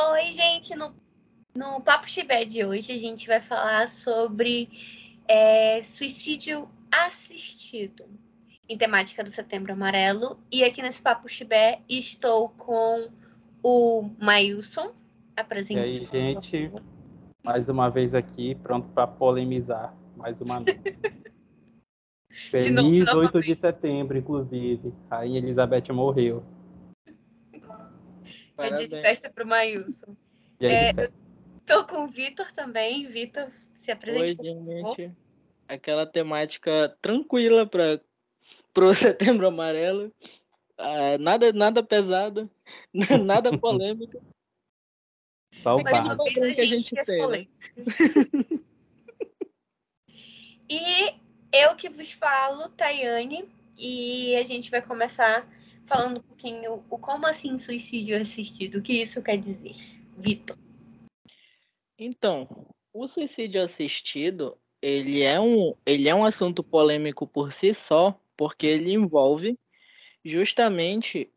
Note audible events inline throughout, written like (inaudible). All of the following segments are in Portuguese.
Oi, gente. No, no Papo Chibé de hoje, a gente vai falar sobre é, suicídio assistido em temática do Setembro Amarelo. E aqui nesse Papo Chibé estou com o Mailson. Apresente. E aí, gente, mais uma vez aqui, pronto para polemizar mais uma vez. (laughs) Feliz novo, 8 de setembro, inclusive. A Rainha Elizabeth morreu. É dia de festa pro Maílson. É, eu tô com o Vitor também. Vitor, se apresente. Oi, gente. Aquela temática tranquila para pro (laughs) Setembro Amarelo. Ah, nada, nada pesado, (laughs) nada polêmico. Só o básico que a gente tem. Né? (laughs) e eu que vos falo, Tayane, e a gente vai começar falando um pouquinho o como assim suicídio assistido, o que isso quer dizer, Vitor? Então, o suicídio assistido, ele é um, ele é um assunto polêmico por si só, porque ele envolve justamente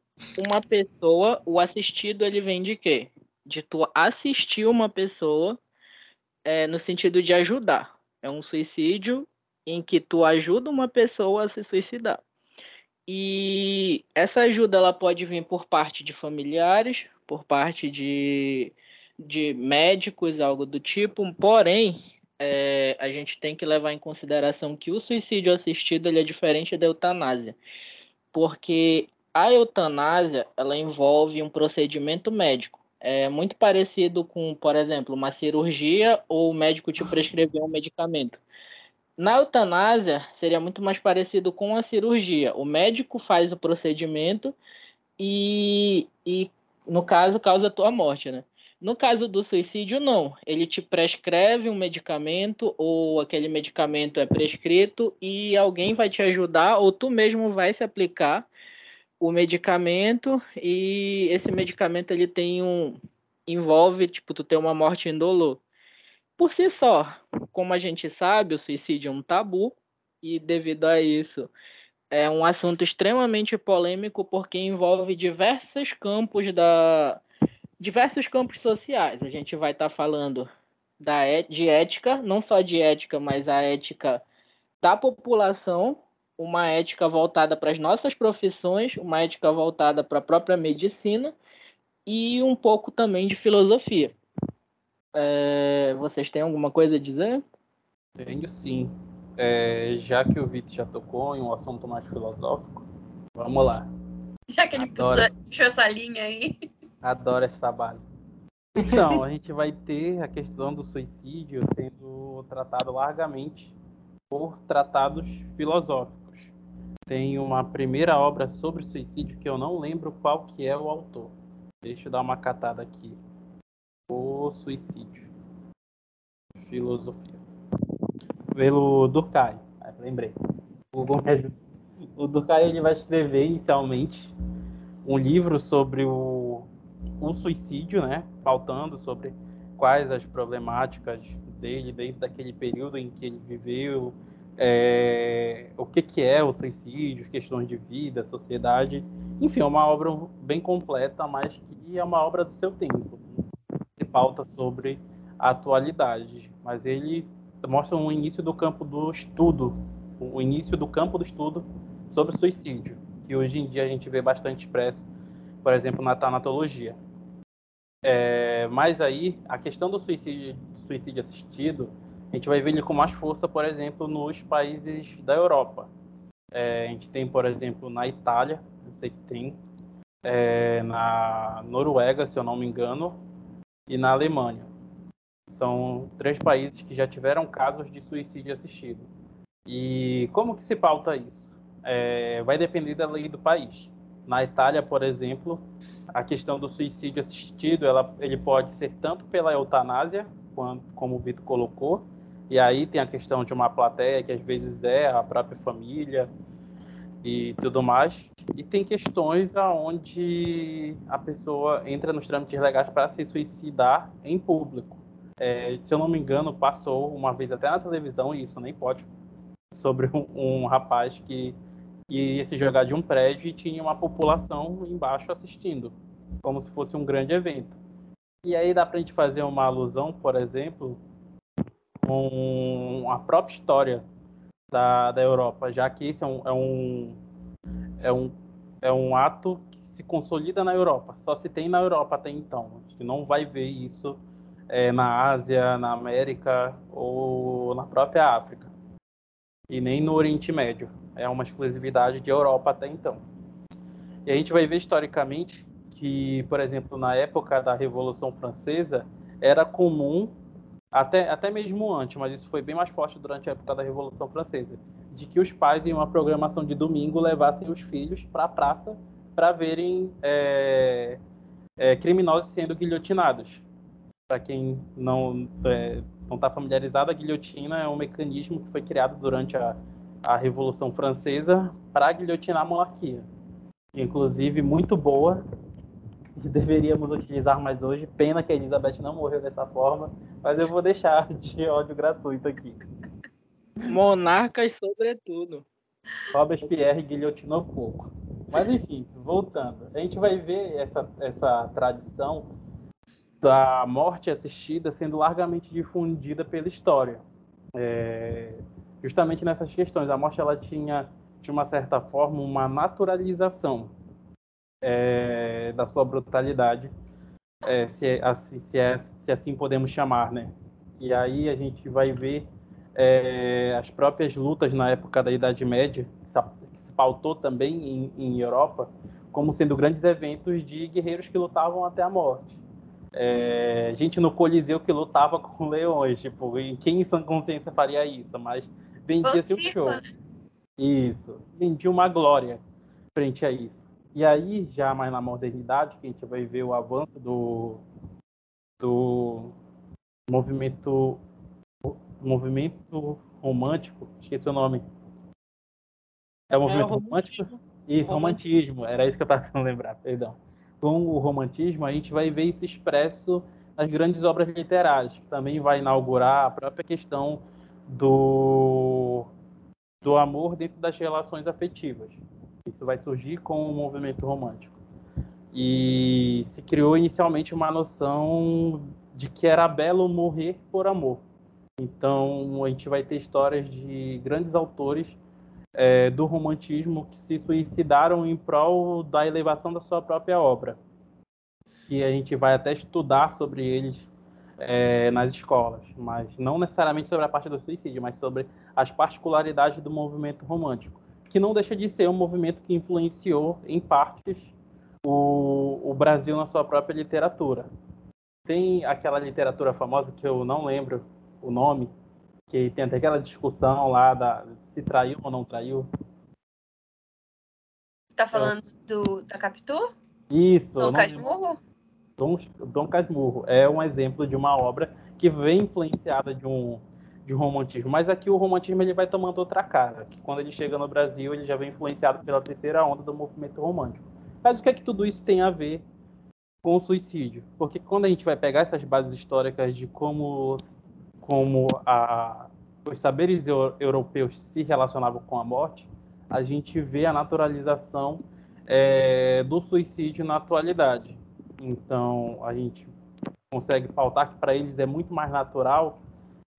uma pessoa, o assistido ele vem de quê? De tu assistir uma pessoa é, no sentido de ajudar. É um suicídio em que tu ajuda uma pessoa a se suicidar. E essa ajuda ela pode vir por parte de familiares, por parte de, de médicos, algo do tipo. Porém, é, a gente tem que levar em consideração que o suicídio assistido ele é diferente da eutanásia, porque a eutanásia ela envolve um procedimento médico. É muito parecido com, por exemplo, uma cirurgia ou o médico te prescrever um medicamento. Na eutanásia, seria muito mais parecido com a cirurgia. O médico faz o procedimento e, e no caso, causa a tua morte, né? No caso do suicídio, não. Ele te prescreve um medicamento ou aquele medicamento é prescrito e alguém vai te ajudar ou tu mesmo vai se aplicar o medicamento e esse medicamento ele tem um envolve tipo tu ter uma morte indolor por si só. Como a gente sabe, o suicídio é um tabu e devido a isso é um assunto extremamente polêmico porque envolve diversos campos da diversos campos sociais. A gente vai estar tá falando da de ética, não só de ética, mas a ética da população, uma ética voltada para as nossas profissões, uma ética voltada para a própria medicina e um pouco também de filosofia. É, vocês têm alguma coisa a dizer? Tenho sim. É, já que o Vitor já tocou em um assunto mais filosófico, vamos lá. Já que ele Adoro... puxou essa linha aí. Adoro essa base. Então, a gente vai ter a questão do suicídio sendo tratado largamente por tratados filosóficos. Tem uma primeira obra sobre suicídio que eu não lembro qual que é o autor. Deixa eu dar uma catada aqui. O suicídio. Filosofia. Pelo Durkheim. Lembrei. O, o Durkheim ele vai escrever inicialmente um livro sobre o, o suicídio, né? Faltando sobre quais as problemáticas dele dentro daquele período em que ele viveu, é, o que, que é o suicídio, questões de vida, sociedade. Enfim, é uma obra bem completa, mas que é uma obra do seu tempo pauta sobre a atualidade, mas eles mostram o início do campo do estudo, o início do campo do estudo sobre suicídio, que hoje em dia a gente vê bastante expresso, por exemplo, na tanatologia. É, mas aí, a questão do suicídio, suicídio assistido, a gente vai ver ele com mais força, por exemplo, nos países da Europa. É, a gente tem, por exemplo, na Itália, eu sei que tem, é, na Noruega, se eu não me engano, e na Alemanha. São três países que já tiveram casos de suicídio assistido. E como que se pauta isso? É, vai depender da lei do país. Na Itália, por exemplo, a questão do suicídio assistido, ela, ele pode ser tanto pela eutanásia, quando, como o Vitor colocou, e aí tem a questão de uma plateia que às vezes é a própria família, e tudo mais. E tem questões aonde a pessoa entra nos trâmites legais para se suicidar em público. É, se eu não me engano, passou uma vez até na televisão, e isso nem pode, sobre um, um rapaz que, ia se jogar de um prédio e tinha uma população embaixo assistindo, como se fosse um grande evento. E aí dá para a gente fazer uma alusão, por exemplo, com a própria história da, da Europa, já que esse é um, é um, é um, é um ato que se consolida na Europa, só se tem na Europa até então. A gente não vai ver isso é, na Ásia, na América ou na própria África. E nem no Oriente Médio. É uma exclusividade de Europa até então. E a gente vai ver historicamente que, por exemplo, na época da Revolução Francesa, era comum, até, até mesmo antes, mas isso foi bem mais forte durante a época da Revolução Francesa, de que os pais, em uma programação de domingo, levassem os filhos para a praça para verem é, é, criminosos sendo guilhotinados. Para quem não é, não está familiarizado, a guilhotina é um mecanismo que foi criado durante a, a Revolução Francesa para guilhotinar a monarquia. Inclusive, muito boa, que deveríamos utilizar mais hoje. Pena que a Elizabeth não morreu dessa forma, mas eu vou deixar de ódio gratuito aqui. Monarcas, sobretudo. Robespierre guilhotinou pouco. Mas enfim, voltando. A gente vai ver essa, essa tradição da morte assistida sendo largamente difundida pela história. É, justamente nessas questões. A morte ela tinha, de uma certa forma, uma naturalização é, da sua brutalidade, é, se, é, assim, se, é, se, assim podemos chamar, né? E aí a gente vai ver é, as próprias lutas na época da Idade Média, que se pautou também em, em Europa, como sendo grandes eventos de guerreiros que lutavam até a morte. É, gente no Coliseu que lutava (laughs) com leões, tipo, quem em sã consciência faria isso? Mas vendia-se o show. Né? Isso, vendia uma glória frente a isso. E aí, já mais na modernidade, que a gente vai ver o avanço do, do movimento movimento romântico, esqueci o nome. É o movimento é o romântico? Isso, romantismo. romantismo. Era isso que eu estava tentando lembrar, perdão. Com o romantismo, a gente vai ver isso expresso nas grandes obras literárias, que também vai inaugurar a própria questão do, do amor dentro das relações afetivas. Isso vai surgir com o movimento romântico. E se criou inicialmente uma noção de que era belo morrer por amor. Então a gente vai ter histórias de grandes autores é, do romantismo que se suicidaram em prol da elevação da sua própria obra. E a gente vai até estudar sobre eles é, nas escolas, mas não necessariamente sobre a parte do suicídio, mas sobre as particularidades do movimento romântico que não deixa de ser um movimento que influenciou, em partes, o, o Brasil na sua própria literatura. Tem aquela literatura famosa que eu não lembro o nome, que tem até aquela discussão lá da se traiu ou não traiu. Tá falando do da Capitu? Isso. Dom Casmurro? Dom, Dom Casmurro é um exemplo de uma obra que vem influenciada de um de romantismo. Mas aqui o romantismo ele vai tomando outra cara. Que quando ele chega no Brasil, ele já vem influenciado pela terceira onda do movimento romântico. Mas o que é que tudo isso tem a ver com o suicídio? Porque quando a gente vai pegar essas bases históricas de como, como a, os saberes europeus se relacionavam com a morte, a gente vê a naturalização é, do suicídio na atualidade. Então, a gente consegue pautar que para eles é muito mais natural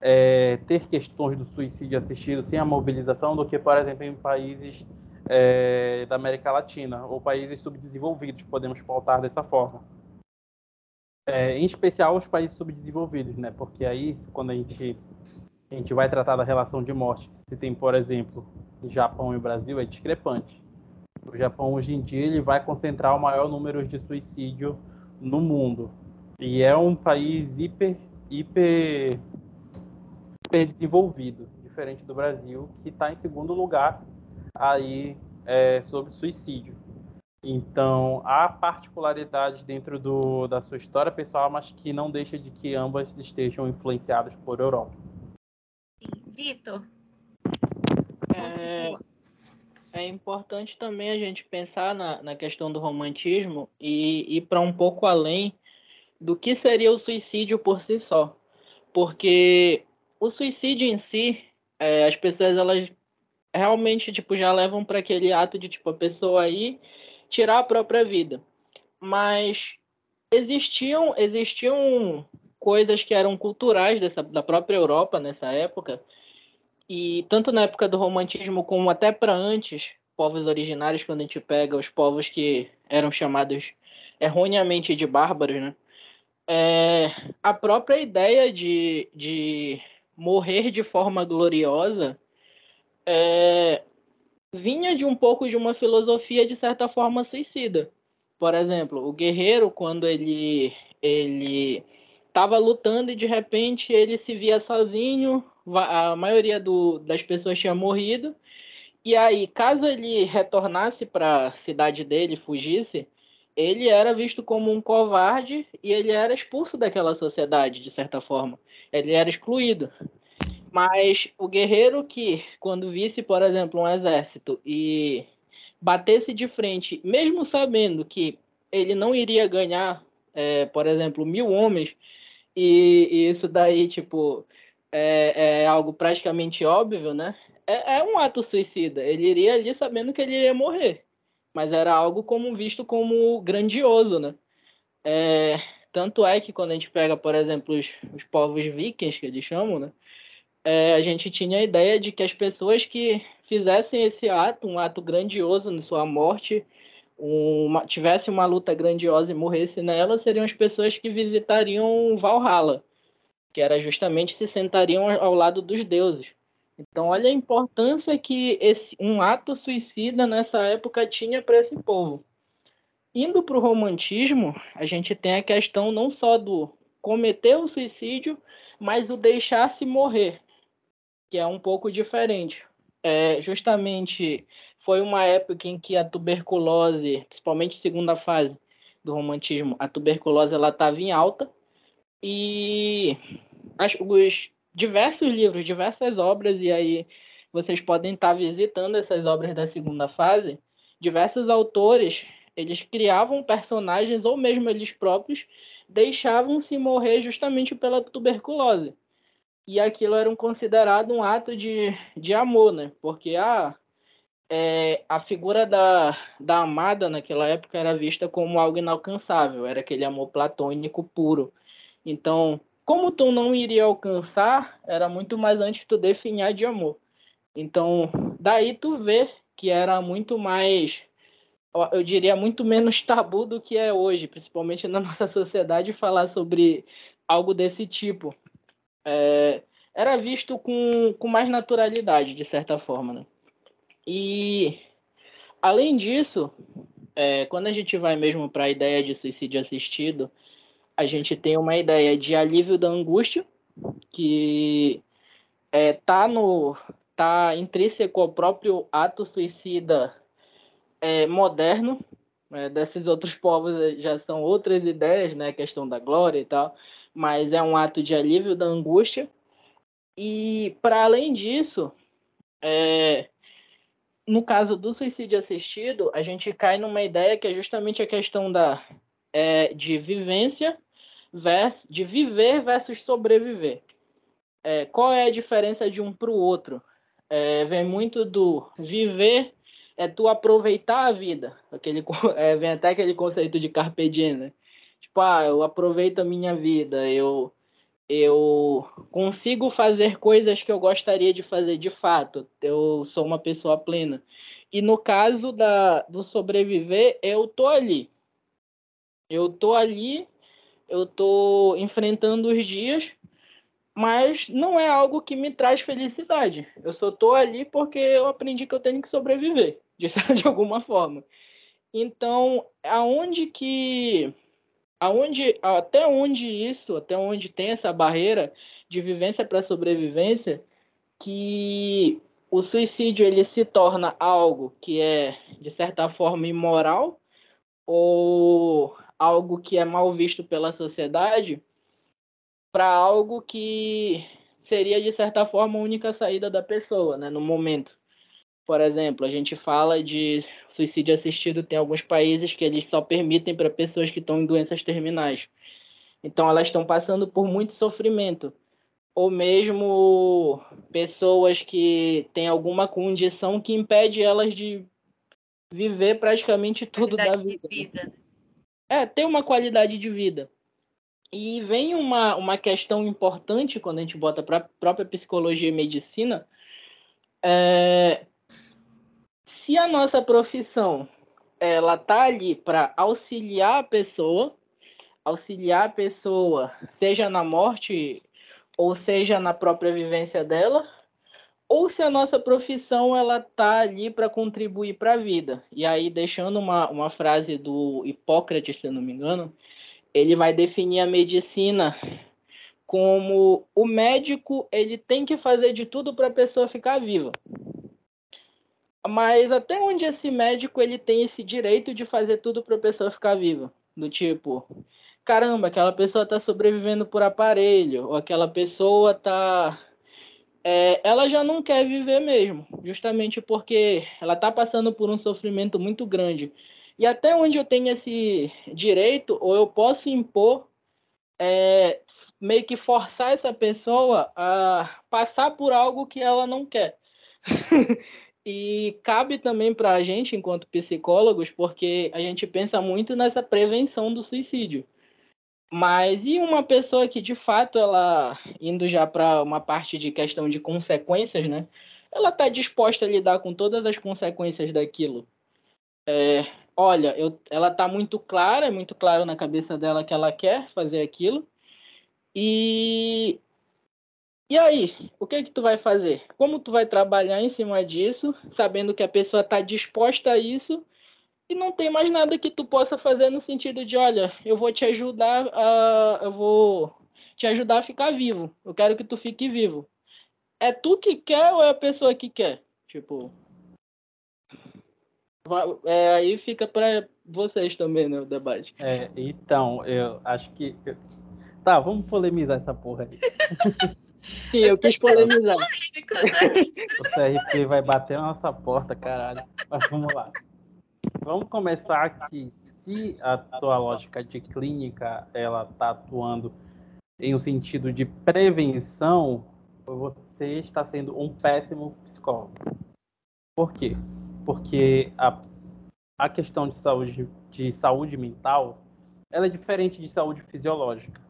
é, ter questões do suicídio assistido sem a mobilização do que, por exemplo, em países é, da América Latina ou países subdesenvolvidos, podemos pautar dessa forma. É, em especial os países subdesenvolvidos, né? Porque aí, quando a gente, a gente vai tratar da relação de morte, se tem, por exemplo, Japão e Brasil, é discrepante. O Japão, hoje em dia, ele vai concentrar o maior número de suicídio no mundo. E é um país hiper, hiper super desenvolvido, diferente do Brasil, que está em segundo lugar aí é, sobre suicídio. Então, há particularidades dentro do, da sua história pessoal, mas que não deixa de que ambas estejam influenciadas por Europa. Vitor. É, é, importante também a gente pensar na, na questão do romantismo e ir para um pouco além do que seria o suicídio por si só. Porque o suicídio em si, é, as pessoas elas realmente tipo já levam para aquele ato de tipo a pessoa aí tirar a própria vida. Mas existiam, existiam coisas que eram culturais dessa, da própria Europa nessa época, e tanto na época do romantismo como até para antes, povos originários, quando a gente pega os povos que eram chamados erroneamente de bárbaros, né? É, a própria ideia de, de morrer de forma gloriosa é, vinha de um pouco de uma filosofia de certa forma suicida. Por exemplo, o guerreiro quando ele ele estava lutando e de repente ele se via sozinho, a maioria do, das pessoas tinha morrido. E aí, caso ele retornasse para a cidade dele, fugisse, ele era visto como um covarde e ele era expulso daquela sociedade, de certa forma. Ele era excluído. Mas o guerreiro que, quando visse, por exemplo, um exército e batesse de frente, mesmo sabendo que ele não iria ganhar, é, por exemplo, mil homens, e, e isso daí, tipo, é, é, algo praticamente óbvio, né? É, é, um ato suicida. Ele iria ali sabendo que ele ia morrer. Mas era algo como visto como grandioso, né? É, tanto é que quando a gente pega, por exemplo, os, os povos vikings, que eles chamam, né? É, a gente tinha a ideia de que as pessoas que fizessem esse ato, um ato grandioso na sua morte, uma, tivesse uma luta grandiosa e morresse nela, seriam as pessoas que visitariam Valhalla, que era justamente se sentariam ao lado dos deuses. Então, olha a importância que esse, um ato suicida nessa época tinha para esse povo. Indo para o romantismo, a gente tem a questão não só do cometer o suicídio, mas o deixar-se morrer, que é um pouco diferente. É, justamente foi uma época em que a tuberculose, principalmente segunda fase do romantismo, a tuberculose ela estava em alta e as, os diversos livros, diversas obras, e aí vocês podem estar visitando essas obras da segunda fase. Diversos autores, eles criavam personagens, ou mesmo eles próprios, deixavam-se morrer justamente pela tuberculose. E aquilo era considerado um ato de, de amor, né? Porque ah, é, a figura da, da amada naquela época era vista como algo inalcançável, era aquele amor platônico puro. Então, como tu não iria alcançar, era muito mais antes tu definhar de amor. Então, daí tu vê que era muito mais, eu diria, muito menos tabu do que é hoje, principalmente na (laughs) nossa sociedade, falar sobre algo desse tipo. É, era visto com, com mais naturalidade, de certa forma. Né? E, além disso, é, quando a gente vai mesmo para a ideia de suicídio assistido, a gente tem uma ideia de alívio da angústia, que é, tá no tá intrínseco ao próprio ato suicida é, moderno. É, desses outros povos é, já são outras ideias, né? Questão da glória e tal, mas é um ato de alívio da angústia. E para além disso, é, no caso do suicídio assistido, a gente cai numa ideia que é justamente a questão da é, de vivência versus, de viver versus sobreviver. É, qual é a diferença de um para o outro? É, vem muito do viver é tu aproveitar a vida. Aquele, (laughs) é, vem até aquele conceito de carpe diem, né? Tipo, ah, eu aproveito a minha vida, eu eu consigo fazer coisas que eu gostaria de fazer de fato. Eu sou uma pessoa plena. E no caso da, do sobreviver, eu tô ali. Eu tô ali eu estou enfrentando os dias, mas não é algo que me traz felicidade. Eu só estou ali porque eu aprendi que eu tenho que sobreviver, de, (laughs) de alguma forma. Então, aonde que aonde até onde isso, até onde tem essa barreira de vivência para sobrevivência, que o suicídio ele se torna algo que é de certa forma imoral ou algo que é mal visto pela sociedade para algo que seria de certa forma a única saída da pessoa, né, no momento. Por exemplo, a gente fala de suicídio assistido tem alguns países que eles só permitem para pessoas que estão em doenças terminais. Então elas estão passando por muito sofrimento. Ou mesmo pessoas que têm alguma condição que impede elas de viver praticamente tudo da vida. vida. é ter uma qualidade de vida. E vem uma, uma questão importante quando a gente bota para a própria psicologia e medicina. É, se a nossa profissão ela tá ali para auxiliar a pessoa, auxiliar a pessoa, seja na morte ou seja na própria vivência dela, ou se a nossa profissão ela tá ali para contribuir para a vida. E aí deixando uma, uma frase do Hipócrates, se não me engano, ele vai definir a medicina como o médico ele tem que fazer de tudo para a pessoa ficar viva. Mas até onde esse médico ele tem esse direito de fazer tudo para a pessoa ficar viva? Do tipo, caramba, aquela pessoa está sobrevivendo por aparelho, ou aquela pessoa está é, ela já não quer viver mesmo, justamente porque ela está passando por um sofrimento muito grande. E até onde eu tenho esse direito, ou eu posso impor, é, meio que forçar essa pessoa a passar por algo que ela não quer. (laughs) e cabe também para a gente, enquanto psicólogos, porque a gente pensa muito nessa prevenção do suicídio. Mas e uma pessoa que de fato ela indo já para uma parte de questão de consequências, né? Ela está disposta a lidar com todas as consequências daquilo. É, olha, eu, ela está muito clara, é muito claro na cabeça dela que ela quer fazer aquilo. E e aí, o que é que tu vai fazer? Como tu vai trabalhar em cima disso, sabendo que a pessoa está disposta a isso e não tem mais nada que tu possa fazer no sentido de, olha, eu vou te ajudar a, eu vou te ajudar a ficar vivo. Eu quero que tu fique vivo. É tu que quer ou é a pessoa que quer? Tipo, é, aí fica para vocês também, né, o debate. É, então, eu acho que tá, vamos polemizar essa porra aí. (laughs) Sim, eu quis polemizar. o TRP vai bater na nossa porta, caralho. Mas vamos lá. Vamos começar aqui. Se a tua lógica de clínica ela está atuando em um sentido de prevenção, você está sendo um péssimo psicólogo. Por quê? Porque a, a questão de saúde, de saúde mental ela é diferente de saúde fisiológica.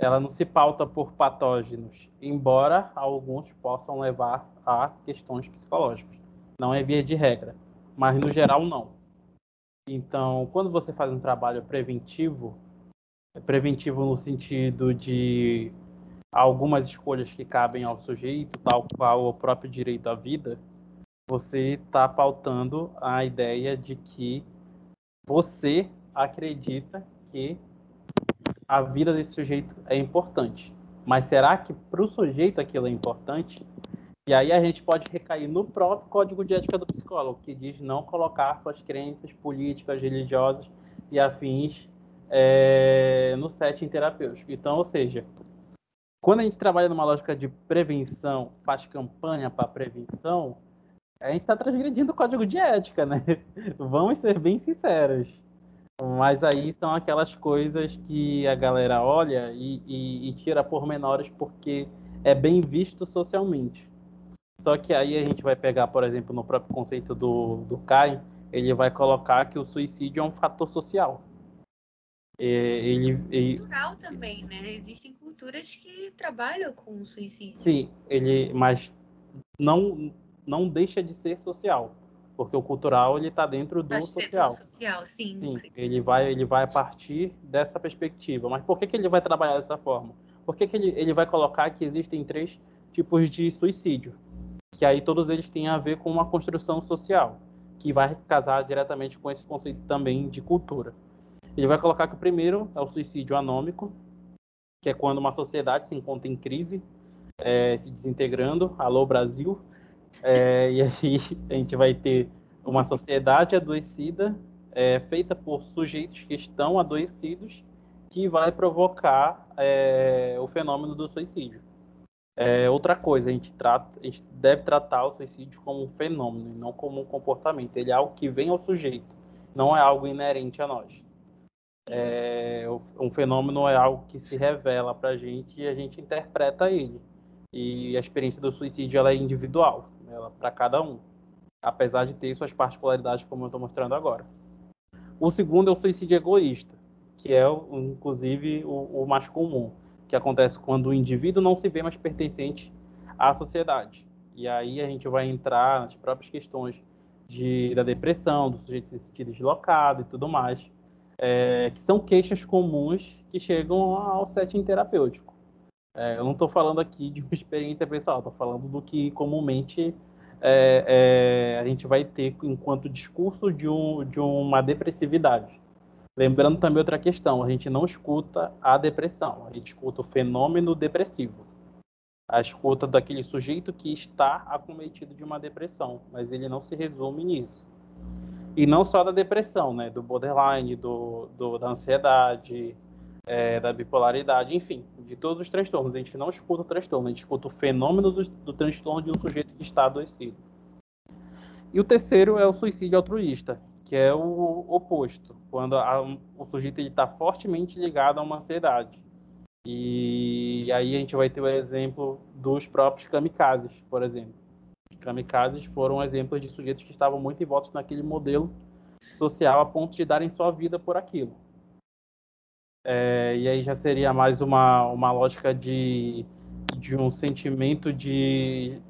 Ela não se pauta por patógenos, embora alguns possam levar a questões psicológicas. Não é via de regra, mas no geral não. Então, quando você faz um trabalho preventivo, é preventivo no sentido de algumas escolhas que cabem ao sujeito, tal qual o próprio direito à vida, você está pautando a ideia de que você acredita que a vida desse sujeito é importante. Mas será que para o sujeito aquilo é importante? E aí a gente pode recair no próprio código de ética do psicólogo, que diz não colocar suas crenças políticas, religiosas e afins é, no setting terapêutico. Então, ou seja, quando a gente trabalha numa lógica de prevenção, faz campanha para prevenção, a gente está transgredindo o código de ética, né? (laughs) Vamos ser bem sinceros. Mas aí são aquelas coisas que a galera olha e, e, e tira pormenores porque é bem visto socialmente. Só que aí a gente vai pegar, por exemplo, no próprio conceito do, do Kai, ele vai colocar que o suicídio é um fator social. Ele, ele, cultural também, né? Existem culturas que trabalham com o suicídio. Sim, ele, mas não, não deixa de ser social, porque o cultural ele está dentro do social. Social, sim, sim, sim. Ele vai, ele vai a partir dessa perspectiva. Mas por que, que ele vai trabalhar dessa forma? Por que, que ele, ele vai colocar que existem três tipos de suicídio? que aí todos eles têm a ver com uma construção social, que vai casar diretamente com esse conceito também de cultura. Ele vai colocar que o primeiro é o suicídio anômico, que é quando uma sociedade se encontra em crise, é, se desintegrando, alô Brasil, é, e aí (laughs) a gente vai ter uma sociedade adoecida, é, feita por sujeitos que estão adoecidos, que vai provocar é, o fenômeno do suicídio. É, outra coisa, a gente, trata, a gente deve tratar o suicídio como um fenômeno, não como um comportamento. Ele é algo que vem ao sujeito, não é algo inerente a nós. É, um fenômeno é algo que se revela para a gente e a gente interpreta ele. E a experiência do suicídio ela é individual, para cada um, apesar de ter suas particularidades, como eu estou mostrando agora. O segundo é o suicídio egoísta, que é, inclusive, o, o mais comum, que acontece quando o indivíduo não se vê mais pertencente à sociedade. E aí a gente vai entrar nas próprias questões de, da depressão, do sujeito se sentir deslocado e tudo mais, é, que são queixas comuns que chegam ao setting terapêutico. É, eu não estou falando aqui de uma (laughs) experiência pessoal, estou falando do que comumente é, é, a gente vai ter enquanto discurso de, um, de uma depressividade. Lembrando também outra questão, a gente não escuta a depressão, a gente escuta o fenômeno depressivo. A escuta daquele sujeito que está acometido de uma depressão, mas ele não se resume nisso. E não só da depressão, né? Do borderline, do, do da ansiedade, é, da bipolaridade, enfim, de todos os transtornos. A gente não escuta o transtorno, a gente escuta o fenômeno do, do transtorno de um sujeito que está adoecido. E o terceiro é o suicídio altruísta, que é o oposto, quando a, o sujeito está fortemente ligado a uma ansiedade. E aí a gente vai ter o exemplo dos próprios kamikazes, por exemplo. Kamikazes foram exemplos de sujeitos que estavam muito envoltos naquele modelo social a ponto de darem sua vida por aquilo. É, e aí já seria mais uma, uma lógica de, de um sentimento de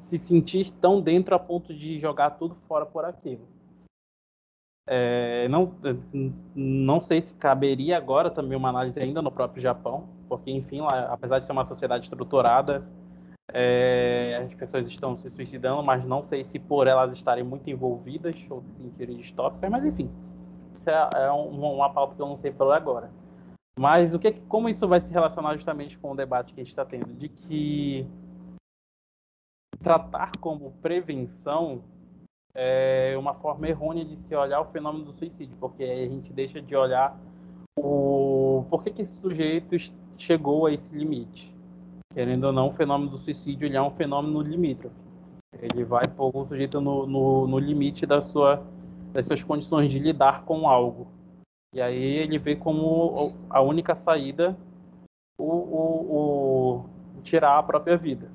se sentir tão dentro a ponto de jogar tudo fora por aquilo. É, não, não sei se caberia agora também uma análise ainda no próprio Japão, porque, enfim, lá, apesar de ser uma sociedade estruturada, é, as pessoas estão se suicidando, mas não sei se por elas estarem muito envolvidas ou sentirem distópicas, mas enfim, isso é, é uma, uma pauta que eu não sei por agora. Mas o que, como isso vai se relacionar justamente com o debate que a gente está tendo, de que tratar como prevenção é uma forma errônea de se olhar o fenômeno do suicídio, porque aí a gente deixa de olhar o por que, que esse sujeito chegou a esse limite. Querendo ou não, o fenômeno do suicídio ele é um fenômeno limítrofe. Ele vai pôr o sujeito no, no, no limite da sua, das suas condições de lidar com algo. E aí ele vê como a única saída o, o, o tirar a própria vida.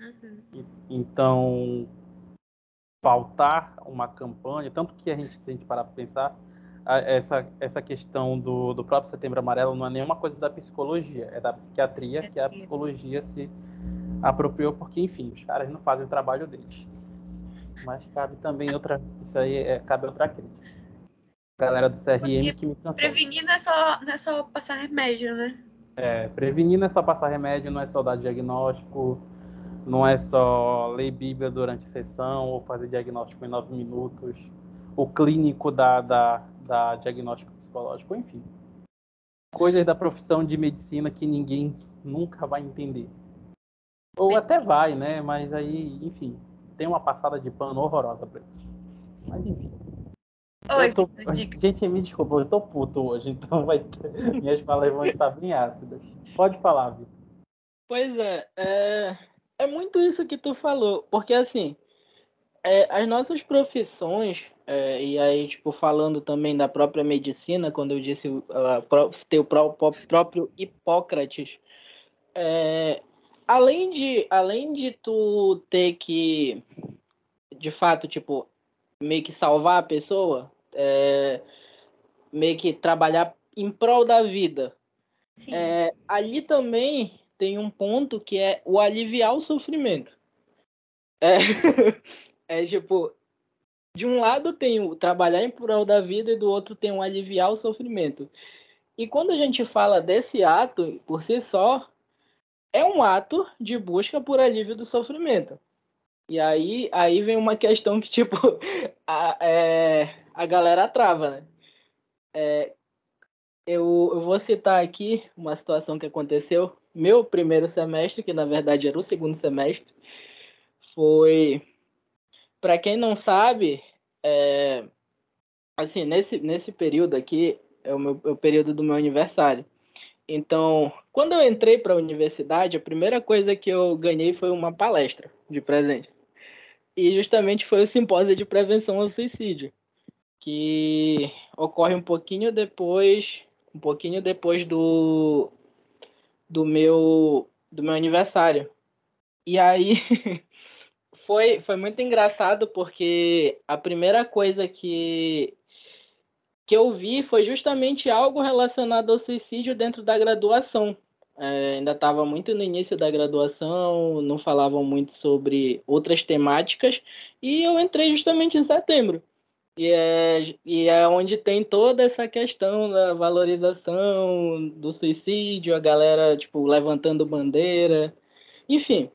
Uhum. Então, pautar uma campanha, tanto que a gente, se a gente parar para pensar, essa, essa questão do, do próprio Setembro Amarelo não é nenhuma coisa da psicologia, é da psiquiatria, psiquiatria. que a psicologia se apropriou, porque, enfim, os caras não fazem o trabalho deles. Mas cabe também outra. Isso aí é, cabe outra crítica. Galera do CRM porque que me cansou. Prevenir não é, só, não é só passar remédio, né? É, prevenir não é só passar remédio, não é só dar diagnóstico não é só ler Bíblia durante sessão ou fazer diagnóstico em nove minutos. O clínico da, da, da diagnóstico psicológico, enfim. Coisas da profissão de medicina que ninguém nunca vai entender. Ou medicina. até vai, né? Mas aí, enfim, tem uma passada de pano horrorosa pra eles. Mas enfim. Oi, tô... Gente, me desculpa, eu tô puto hoje, então vai... minhas falas vão estar bem ácidas. Pode falar, Vitor. Pois é, é, é muito isso que tu falou, porque assim, é, as nossas profissões, é, e aí, tipo, falando também da própria medicina, quando eu disse uh, ter o próprio Hipócrates, é, além, de, além de tu ter que, de fato, tipo, meio que salvar a pessoa, é, meio que trabalhar em prol da vida, é, ali também tem um ponto que é o aliviar o sofrimento. É, (laughs) é tipo, de um lado tem o trabalhar em prol da vida e do outro tem o aliviar o sofrimento. E quando a gente fala desse ato por si só, é um ato de busca por alívio do sofrimento. E aí, aí vem uma questão que, (laughs) tipo, a, é, a galera trava, né? É, eu, eu vou citar aqui uma situação que aconteceu meu primeiro semestre, que na verdade era o segundo semestre, foi. Para quem não sabe, é, assim, nesse, nesse período aqui, é o, meu, é o período do meu aniversário. Então, quando eu entrei para a universidade, a primeira coisa que eu ganhei foi uma palestra de presente. E justamente foi o simpósio de prevenção ao suicídio, que ocorre um pouquinho depois, um pouquinho depois do do meu do meu aniversário. E aí (laughs) foi, foi muito engraçado porque a primeira coisa que, que eu vi foi justamente algo relacionado ao suicídio dentro da graduação. É, ainda estava muito no início da graduação, não falavam muito sobre outras temáticas, e eu entrei justamente em setembro. E é, e é onde tem toda essa questão da valorização do suicídio, a galera tipo, levantando bandeira, enfim.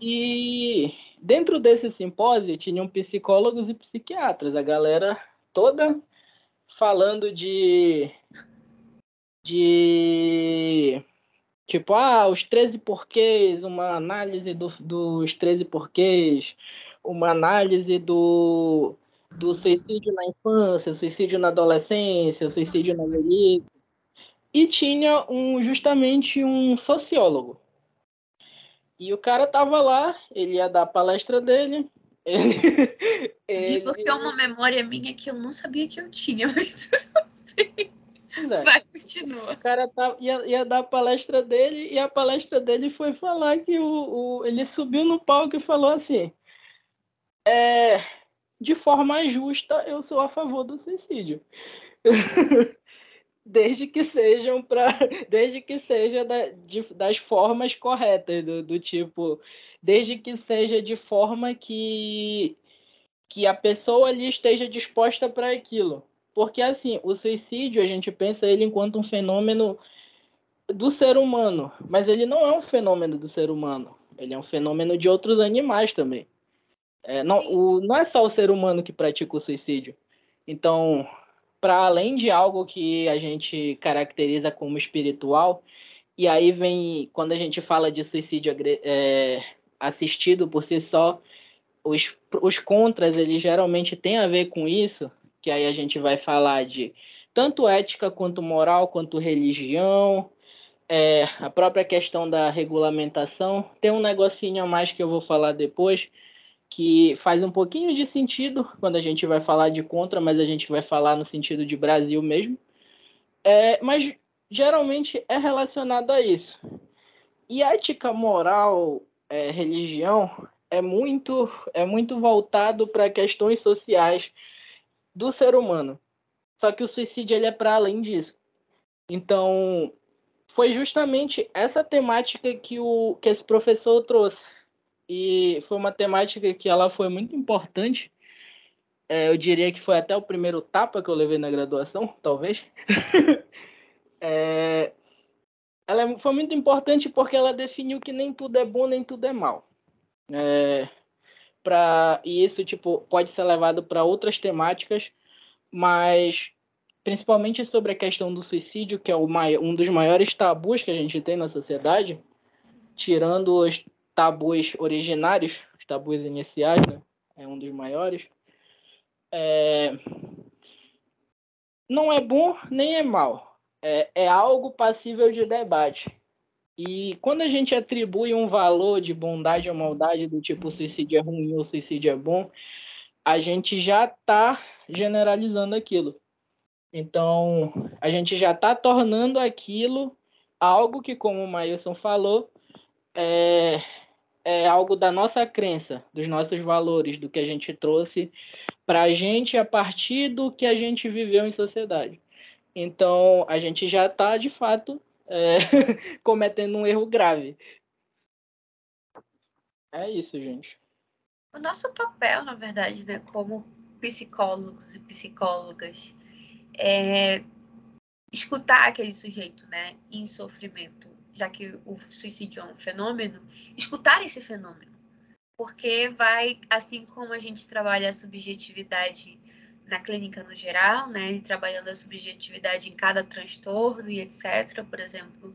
E dentro desse simpósio tinham psicólogos e psiquiatras, a galera toda falando de, de Tipo, ah, os 13 porquês, uma análise do, dos 13 porquês, uma análise do, do suicídio na infância, suicídio na adolescência, suicídio na velhice. E tinha um, justamente um sociólogo. E o cara tava lá, ele ia dar a palestra dele. Ele, (laughs) ele... Desbloqueou uma (laughs) memória minha que eu não sabia que eu tinha, (laughs) mas É. Vai, continua. O cara tá, ia, ia dar a palestra dele e a palestra dele foi falar que o, o, ele subiu no palco e falou assim: é, de forma justa, eu sou a favor do suicídio. Desde que sejam para (laughs) desde que seja da, de, das formas corretas do, do tipo desde que seja de forma que que a pessoa ali esteja disposta para aquilo porque, assim, o suicídio, a gente pensa ele enquanto um fenômeno do ser humano, mas ele não é um fenômeno do ser humano, ele é um fenômeno de outros animais também. É, não, o, não é só o ser humano que pratica o suicídio. Então, para além de algo que a gente caracteriza como espiritual, e aí vem, quando a gente fala de suicídio é, assistido por si só, os, os contras, eles geralmente têm a ver com isso, que aí a gente vai falar de tanto ética quanto moral, quanto religião, é, a própria questão da regulamentação. Tem um negocinho a mais que eu vou falar depois, que faz um pouquinho de sentido quando a gente vai falar de contra, mas a gente vai falar no sentido de Brasil mesmo. É, mas geralmente é relacionado a isso. E ética, moral, é, religião é muito é muito voltado para questões sociais do ser humano. Só que o suicídio ele é para além disso. Então, foi justamente essa temática que, o, que esse professor trouxe. E foi uma temática que ela foi muito importante. É, eu diria que foi até o primeiro tapa que eu levei na graduação, talvez. (laughs) é, ela é, foi muito importante porque ela definiu que nem tudo é bom, nem tudo é mal. É, e isso tipo pode ser levado para outras temáticas, mas principalmente sobre a questão do suicídio, que é o um dos maiores tabus que a gente tem na sociedade, tirando os tabus originários, os tabus iniciais, né? É um dos maiores. É... Não é bom nem é mal. É, é algo passível de debate. E quando a gente atribui um valor de bondade ou maldade, do tipo suicídio é ruim ou suicídio é bom, a gente já está generalizando aquilo. Então, a gente já está tornando aquilo algo que, como o Mailson falou, é, é algo da nossa crença, dos nossos valores, do que a gente trouxe para a gente a partir do que a gente viveu em sociedade. Então, a gente já está, de fato, é, (laughs) cometendo um erro grave. É isso, gente. O nosso papel, na verdade, né, como psicólogos e psicólogas, é escutar aquele sujeito, né, em sofrimento, já que o suicídio é um fenômeno, escutar esse fenômeno, porque vai, assim como a gente trabalha a subjetividade na clínica no geral, né, trabalhando a subjetividade em cada transtorno e etc. Por exemplo,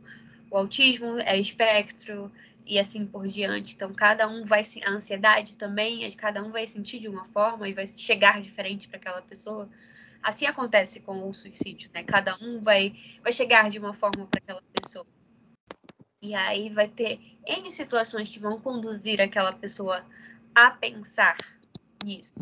o autismo é espectro e assim por diante. Então, cada um vai a ansiedade também, cada um vai sentir de uma forma e vai chegar diferente para aquela pessoa. Assim acontece com o suicídio, né? Cada um vai vai chegar de uma forma para aquela pessoa. E aí vai ter N situações que vão conduzir aquela pessoa a pensar nisso.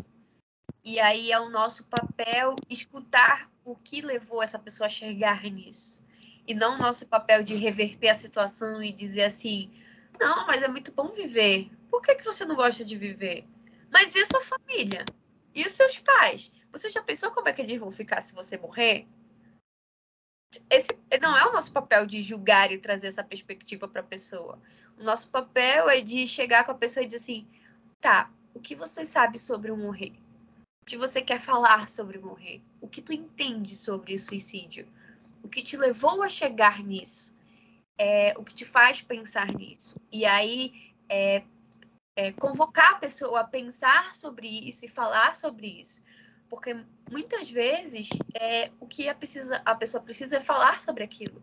E aí é o nosso papel escutar o que levou essa pessoa a chegar nisso. E não o nosso papel de reverter a situação e dizer assim: não, mas é muito bom viver. Por que, que você não gosta de viver? Mas e a sua família? E os seus pais? Você já pensou como é que eles vão ficar se você morrer? Esse não é o nosso papel de julgar e trazer essa perspectiva para a pessoa. O nosso papel é de chegar com a pessoa e dizer assim: tá, o que você sabe sobre o morrer? O que você quer falar sobre morrer? O que tu entende sobre suicídio? O que te levou a chegar nisso? É, o que te faz pensar nisso? E aí, é, é, convocar a pessoa a pensar sobre isso e falar sobre isso. Porque muitas vezes é, o que a, precisa, a pessoa precisa é falar sobre aquilo.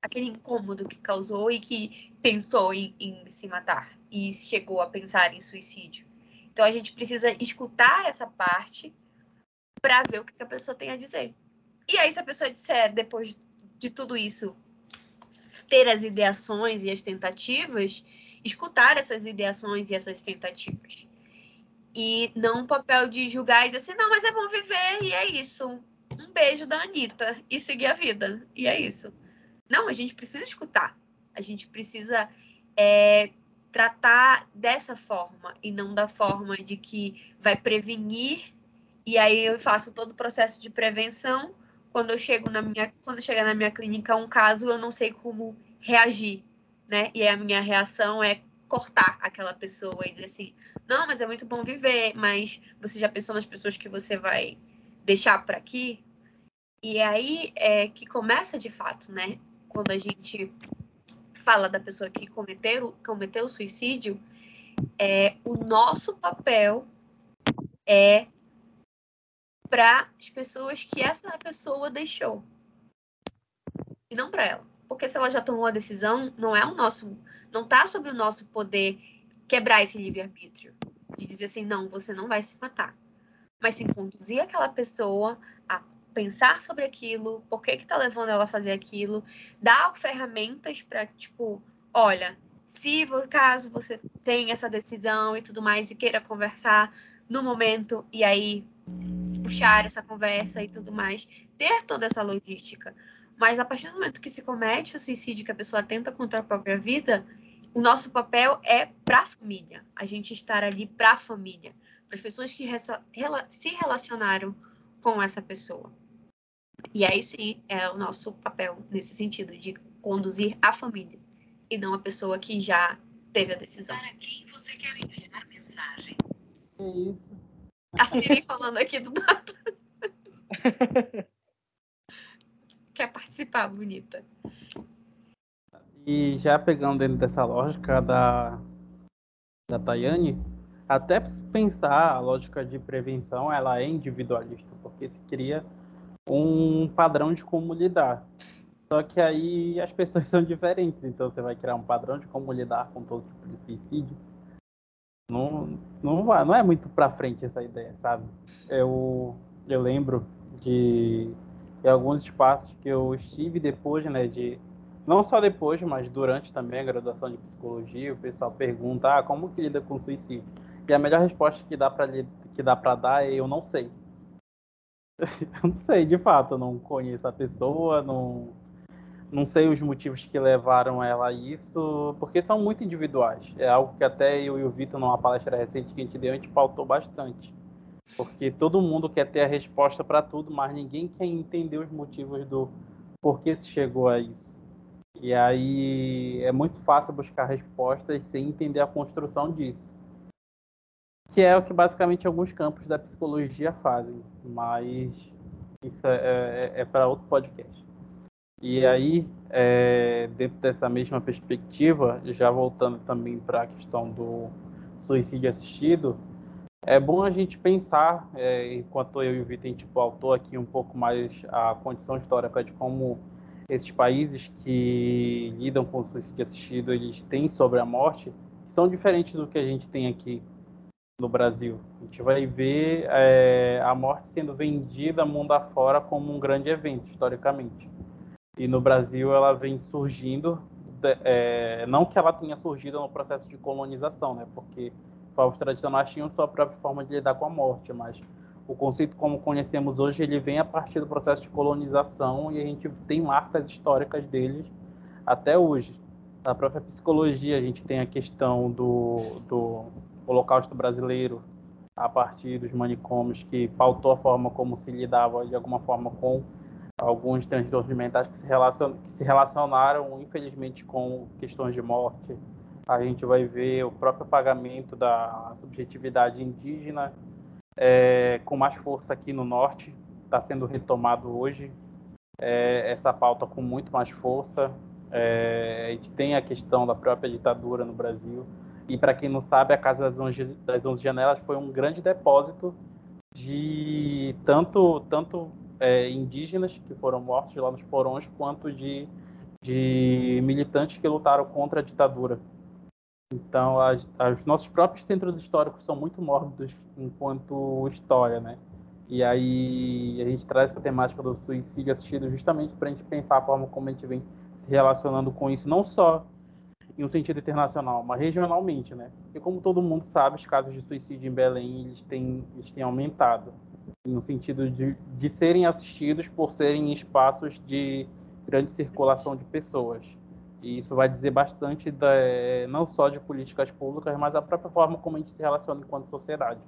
Aquele incômodo que causou e que pensou em, em se matar e chegou a pensar em suicídio. Então a gente precisa escutar essa parte para ver o que a pessoa tem a dizer. E aí, se a pessoa disser, depois de tudo isso, ter as ideações e as tentativas, escutar essas ideações e essas tentativas. E não um papel de julgar e dizer assim, não, mas é bom viver e é isso. Um beijo da Anitta e seguir a vida. E é isso. Não, a gente precisa escutar. A gente precisa é, tratar dessa forma e não da forma de que vai prevenir e aí eu faço todo o processo de prevenção. Quando eu chego na minha, quando chega na minha clínica um caso, eu não sei como reagir, né? E a minha reação é cortar aquela pessoa e dizer assim: "Não, mas é muito bom viver, mas você já pensou nas pessoas que você vai deixar por aqui?" E aí é que começa de fato, né? Quando a gente fala da pessoa que cometeu, cometeu o suicídio, é, o nosso papel é para as pessoas que essa pessoa deixou e não para ela. Porque se ela já tomou a decisão, não é o nosso, não está sobre o nosso poder quebrar esse livre-arbítrio de dizer assim, não, você não vai se matar. Mas sim conduzir aquela pessoa a pensar sobre aquilo, por que que tá levando ela a fazer aquilo, dar ferramentas para tipo, olha, se caso você tenha essa decisão e tudo mais e queira conversar no momento e aí puxar essa conversa e tudo mais, ter toda essa logística. Mas a partir do momento que se comete o suicídio, que a pessoa tenta contra a própria vida, o nosso papel é para a família. A gente estar ali para a família, para as pessoas que se relacionaram com essa pessoa. E aí sim é o nosso papel nesse sentido, de conduzir a família e não a pessoa que já teve a decisão. Para quem você quer enviar mensagem? É isso. A Siri falando aqui do nada. (laughs) quer participar, bonita. E já pegando dentro dessa lógica da, da Tayane, até pensar a lógica de prevenção, ela é individualista, porque se cria um padrão de como lidar. Só que aí as pessoas (laughs) são diferentes, então você vai criar um padrão de como lidar com todo tipo de suicídio. Não, não, vai, não é muito pra frente essa ideia, sabe? Eu, eu lembro de, de alguns espaços que eu estive depois, né, de não só depois, mas durante também a graduação de psicologia, o pessoal pergunta, ah, como que lida com suicídio? E a melhor resposta que dá para que dá para dar é eu não sei. (laughs) Eu não sei, de fato, eu não conheço a pessoa, não, não sei os motivos que levaram ela a isso, porque são muito individuais. É algo que até eu e o Vitor, numa palestra recente que a gente deu, a gente pautou bastante. Porque todo mundo quer ter a resposta para tudo, mas ninguém quer entender os motivos do porquê se chegou a isso. E aí é muito fácil buscar respostas sem entender a construção disso que é o que basicamente alguns campos da psicologia fazem, mas isso é, é, é para outro podcast. E aí, é, dentro dessa mesma perspectiva, já voltando também para a questão do suicídio assistido, é bom a gente pensar, é, enquanto eu e o Vitor, a gente pautou aqui um pouco mais a condição histórica de como esses países que lidam com o suicídio assistido, eles têm sobre a morte, são diferentes do que a gente tem aqui no Brasil. A gente vai ver é, a morte sendo vendida mundo afora como um grande evento, historicamente. E no Brasil ela vem surgindo, é, não que ela tenha surgido no processo de colonização, né? porque povos tradicionais tinham sua própria forma de lidar com a morte, mas o conceito como conhecemos hoje ele vem a partir do processo de colonização e a gente tem marcas históricas deles até hoje. da própria psicologia, a gente tem a questão do, do Holocausto brasileiro a partir dos manicômios, que pautou a forma como se lidava de alguma forma com alguns transtornos mentais que se, relacion, que se relacionaram, infelizmente, com questões de morte. A gente vai ver o próprio pagamento da subjetividade indígena é, com mais força aqui no norte, está sendo retomado hoje. É, essa pauta com muito mais força. É, a gente tem a questão da própria ditadura no Brasil. E para quem não sabe, a Casa das Onze, das Onze Janelas foi um grande depósito de tanto, tanto é, indígenas que foram mortos lá nos porões, quanto de, de militantes que lutaram contra a ditadura. Então, as, os nossos próprios centros históricos são muito mórbidos enquanto história, né? E aí a gente traz essa temática do suicídio assistido justamente para a gente pensar a forma como a gente vem se relacionando com isso, não só em um sentido internacional, mas regionalmente, né? Porque como todo mundo sabe, os casos de suicídio em Belém eles têm, eles têm aumentado, no sentido de, de serem assistidos por serem espaços de grande circulação de pessoas. E isso vai dizer bastante da, não só de políticas públicas, mas da própria forma como a gente se relaciona enquanto sociedade.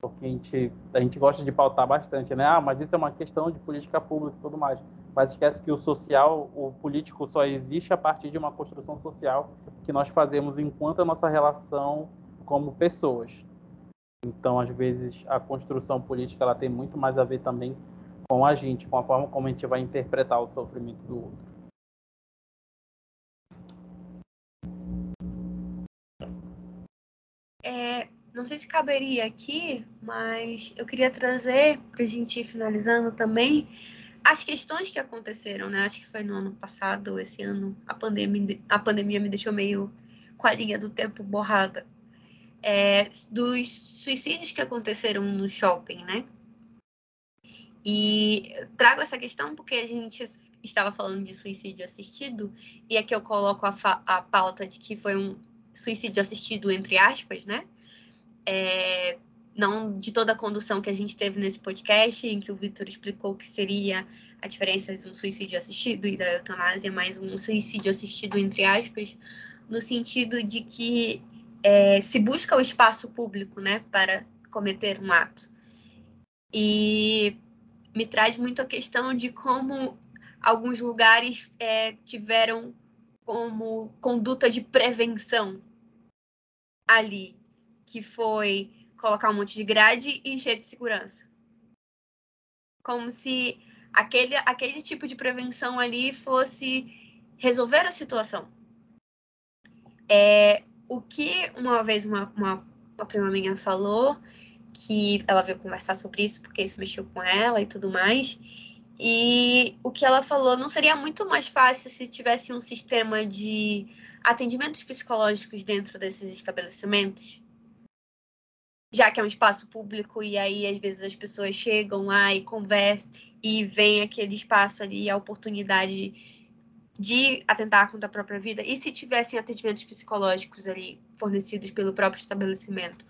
Porque a gente, a gente gosta de pautar bastante, né? Ah, mas isso é uma questão de política pública e tudo mais mas esquece que o social, o político só existe a partir de uma construção social que nós fazemos enquanto a nossa relação como pessoas. Então, às vezes, a construção política ela tem muito mais a ver também com a gente, com a forma como a gente vai interpretar o sofrimento do outro. Não sei se caberia aqui, mas eu queria trazer, para a gente ir finalizando também, as questões que aconteceram, né? Acho que foi no ano passado, esse ano, a pandemia, a pandemia me deixou meio com a linha do tempo borrada. É, dos suicídios que aconteceram no shopping, né? E trago essa questão porque a gente estava falando de suicídio assistido, e aqui eu coloco a, a pauta de que foi um suicídio assistido, entre aspas, né? É, não de toda a condução que a gente teve nesse podcast, em que o Victor explicou que seria a diferença de um suicídio assistido e da eutanásia, mas um suicídio assistido, entre aspas, no sentido de que é, se busca o espaço público né, para cometer um ato. E me traz muito a questão de como alguns lugares é, tiveram como conduta de prevenção ali, que foi colocar um monte de grade e encher de segurança. Como se aquele, aquele tipo de prevenção ali fosse resolver a situação. É, o que uma vez uma, uma, uma prima minha falou, que ela veio conversar sobre isso, porque isso mexeu com ela e tudo mais. E o que ela falou não seria muito mais fácil se tivesse um sistema de atendimentos psicológicos dentro desses estabelecimentos? Já que é um espaço público e aí às vezes as pessoas chegam lá e conversam e vem aquele espaço ali, a oportunidade de atentar contra a própria vida. E se tivessem atendimentos psicológicos ali fornecidos pelo próprio estabelecimento,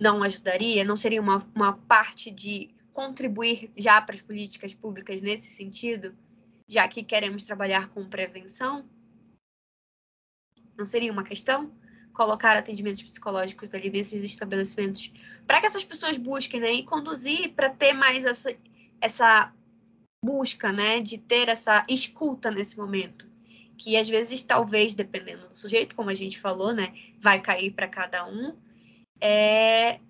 não ajudaria? Não seria uma, uma parte de contribuir já para as políticas públicas nesse sentido, já que queremos trabalhar com prevenção? Não seria uma questão? Colocar atendimentos psicológicos ali desses estabelecimentos para que essas pessoas busquem, né, e conduzir para ter mais essa, essa busca, né, de ter essa escuta nesse momento, que às vezes talvez dependendo do sujeito, como a gente falou, né, vai cair para cada um, é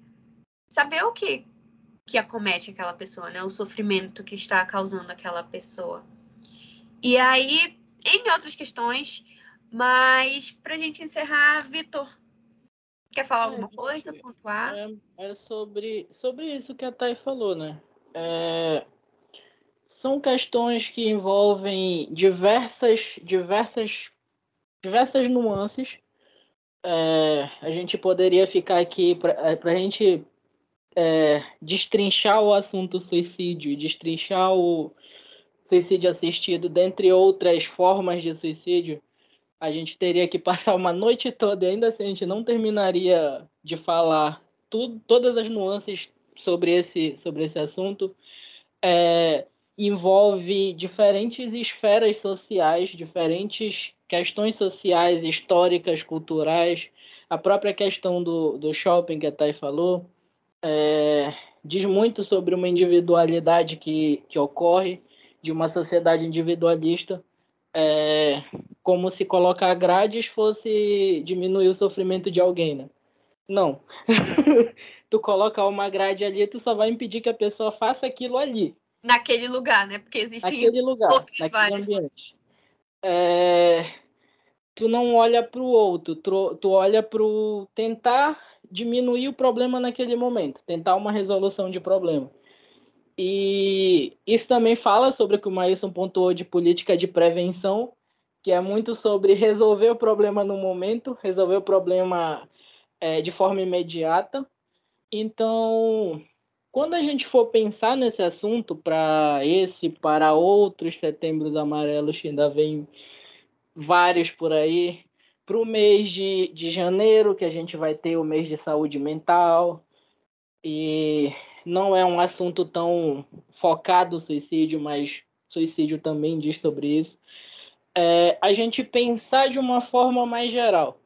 saber o que que acomete aquela pessoa, né, o sofrimento que está causando aquela pessoa. E aí, em outras questões, mas, para a gente encerrar, Vitor, quer falar é, alguma coisa, pontuar? É, é, sobre, sobre isso que a Thay falou, né? É, são questões que envolvem diversas, diversas, diversas nuances. É, a gente poderia ficar aqui para é, a gente é, destrinchar o assunto suicídio, destrinchar o suicídio assistido, dentre outras formas de suicídio a gente teria que passar uma noite toda e ainda assim a gente não terminaria de falar tudo, todas as nuances sobre esse, sobre esse assunto. É, envolve diferentes esferas sociais, diferentes questões sociais, históricas, culturais, a própria questão do, do shopping que a Thay falou, é, diz muito sobre uma individualidade que, que ocorre, de uma sociedade individualista, é, como se colocar grades fosse diminuir o sofrimento de alguém, né? Não. (laughs) tu coloca uma grade ali, tu só vai impedir que a pessoa faça aquilo ali. Naquele lugar, né? Porque existem naquele lugar, outros naquele vários. ambiente. É, tu não olha para o outro, tu, tu olha para tentar diminuir o problema naquele momento, tentar uma resolução de problema. E isso também fala sobre o que o Maílson pontuou de política de prevenção, que é muito sobre resolver o problema no momento, resolver o problema é, de forma imediata. Então, quando a gente for pensar nesse assunto para esse, para outros setembros amarelos, que ainda vem vários por aí, para o mês de, de janeiro, que a gente vai ter o mês de saúde mental, e não é um assunto tão focado suicídio, mas suicídio também diz sobre isso. É, a gente pensar de uma forma mais geral,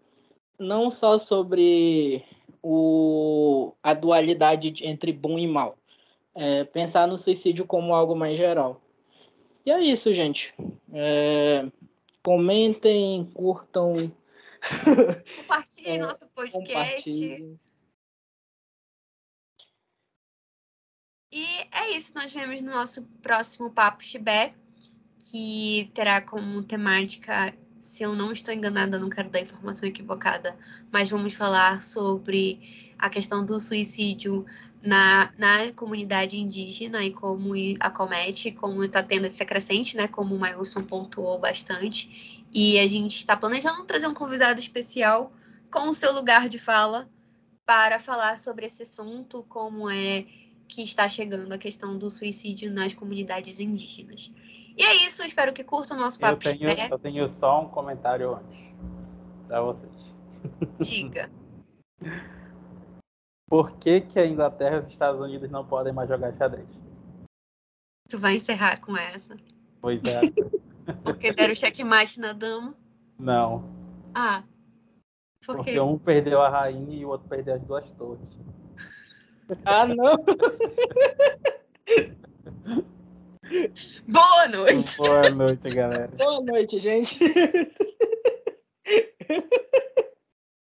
não só sobre o, a dualidade entre bom e mal. É, pensar no suicídio como algo mais geral. E é isso, gente. É, comentem, curtam. (laughs) Compartilhe É, nosso podcast. compartilhem. E é isso, nós vemos no nosso próximo Papo Chibé, que terá como temática, se eu não estou enganada, não quero dar informação equivocada, mas vamos falar sobre a questão do suicídio na, na comunidade indígena e como acomete, como está tendo esse crescente, né? Como o Mailson pontuou bastante. E a gente está planejando trazer um convidado especial com o seu lugar de fala para falar sobre esse assunto, como é que está chegando a questão do suicídio nas comunidades indígenas. E é isso, espero que curtam o nosso Eu papo. tenho, né? eu tenho só um comentário antes para vocês. Diga. (laughs) Por que, que a Inglaterra e os Estados Unidos não podem mais jogar xadrez? Tu vai encerrar com essa. Pois é, (laughs) Porque deram checkmate na dama. não. Ah. Por? Porque um perdeu a rainha e o outro perdeu as duas torres. Ah, não! Boa noite! Boa noite, galera. Boa noite, gente.